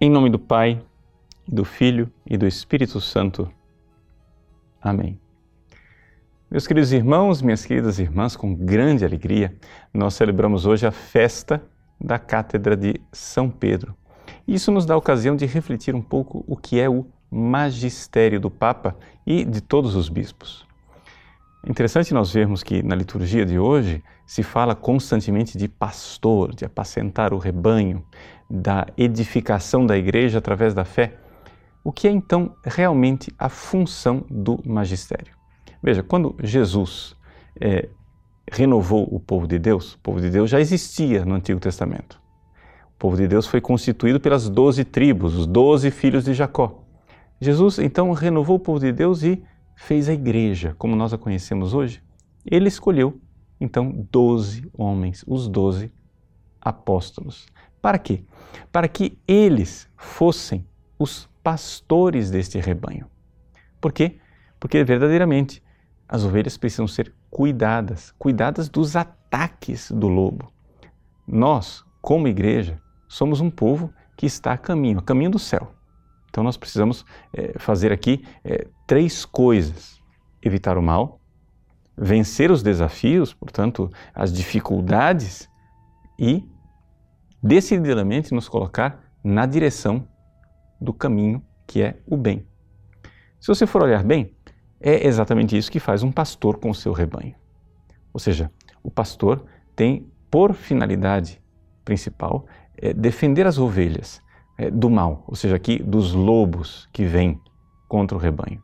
Em nome do Pai, do Filho e do Espírito Santo. Amém. Meus queridos irmãos, minhas queridas irmãs, com grande alegria, nós celebramos hoje a festa da Cátedra de São Pedro. Isso nos dá a ocasião de refletir um pouco o que é o magistério do Papa e de todos os bispos. Interessante nós vermos que na liturgia de hoje se fala constantemente de pastor, de apacentar o rebanho, da edificação da igreja através da fé. O que é então realmente a função do magistério? Veja, quando Jesus é, renovou o povo de Deus, o povo de Deus já existia no Antigo Testamento. O povo de Deus foi constituído pelas doze tribos, os doze filhos de Jacó. Jesus então renovou o povo de Deus e fez a igreja, como nós a conhecemos hoje. Ele escolheu então doze homens, os doze apóstolos. Para quê? Para que eles fossem os pastores deste rebanho. Por quê? Porque verdadeiramente as ovelhas precisam ser cuidadas, cuidadas dos ataques do lobo. Nós, como igreja, somos um povo que está a caminho, a caminho do céu. Então nós precisamos é, fazer aqui é, três coisas: evitar o mal, vencer os desafios, portanto, as dificuldades e decididamente nos colocar na direção do caminho que é o bem. Se você for olhar bem, é exatamente isso que faz um pastor com o seu rebanho. Ou seja, o pastor tem por finalidade principal é defender as ovelhas do mal, ou seja, aqui dos lobos que vêm contra o rebanho.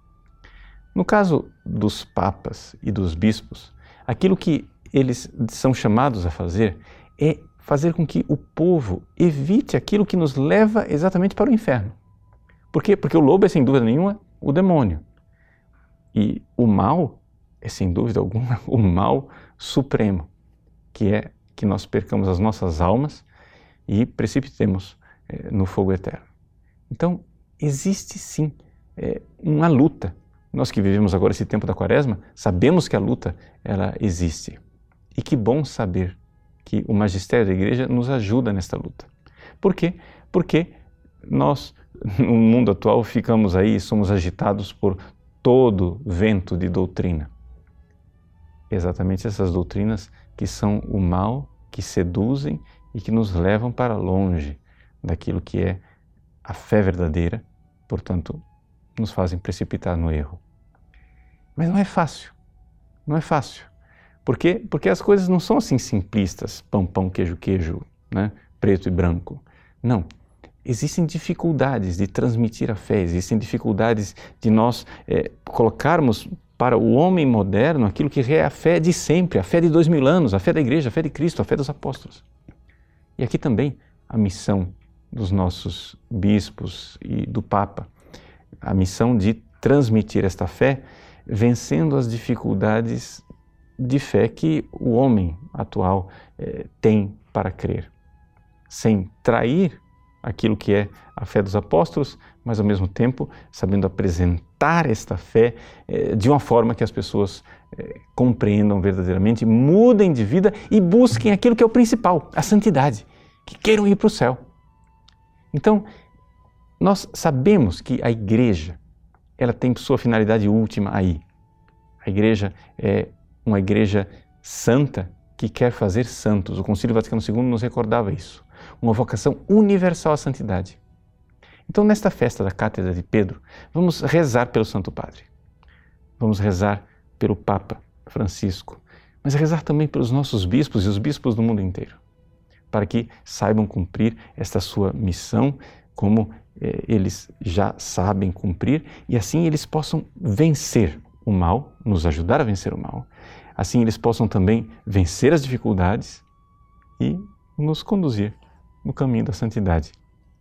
No caso dos papas e dos bispos, aquilo que eles são chamados a fazer é fazer com que o povo evite aquilo que nos leva exatamente para o inferno. Por quê? Porque o lobo é, sem dúvida nenhuma, o demônio. E o mal é, sem dúvida alguma, o mal supremo, que é que nós percamos as nossas almas e precipitemos é, no fogo eterno. Então, existe sim é, uma luta. Nós que vivemos agora esse tempo da quaresma, sabemos que a luta ela existe. E que bom saber que o magistério da igreja nos ajuda nesta luta. Por quê? Porque nós, no mundo atual, ficamos aí, somos agitados por todo vento de doutrina. Exatamente essas doutrinas que são o mal, que seduzem e que nos levam para longe daquilo que é a fé verdadeira, portanto, nos fazem precipitar no erro. Mas não é fácil. Não é fácil. Por quê? Porque as coisas não são assim simplistas, pão, pão, queijo, queijo, né? preto e branco. Não existem dificuldades de transmitir a fé, existem dificuldades de nós é, colocarmos para o homem moderno aquilo que é a fé de sempre, a fé de dois mil anos, a fé da igreja, a fé de Cristo, a fé dos apóstolos. E aqui também a missão dos nossos bispos e do Papa, a missão de transmitir esta fé vencendo as dificuldades de fé que o homem atual é, tem para crer, sem trair aquilo que é a fé dos apóstolos, mas ao mesmo tempo sabendo apresentar esta fé eh, de uma forma que as pessoas eh, compreendam verdadeiramente, mudem de vida e busquem aquilo que é o principal, a santidade, que queiram ir para o céu. Então, nós sabemos que a igreja, ela tem sua finalidade última aí. A igreja é uma igreja santa que quer fazer santos. O Concílio Vaticano II nos recordava isso uma vocação universal à santidade. Então, nesta festa da Cátedra de Pedro, vamos rezar pelo Santo Padre. Vamos rezar pelo Papa Francisco, mas rezar também pelos nossos bispos e os bispos do mundo inteiro, para que saibam cumprir esta sua missão como eh, eles já sabem cumprir e assim eles possam vencer o mal, nos ajudar a vencer o mal. Assim eles possam também vencer as dificuldades e nos conduzir no caminho da santidade,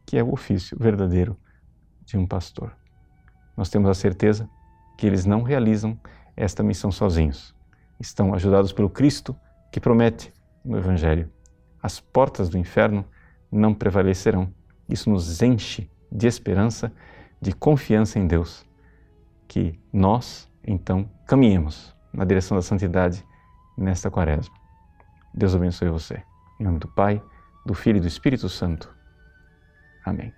que é o ofício verdadeiro de um pastor. Nós temos a certeza que eles não realizam esta missão sozinhos. Estão ajudados pelo Cristo que promete no Evangelho: as portas do inferno não prevalecerão. Isso nos enche de esperança, de confiança em Deus, que nós, então, caminhemos na direção da santidade nesta quaresma. Deus abençoe você. Em nome do Pai do Filho e do Espírito Santo. Amém.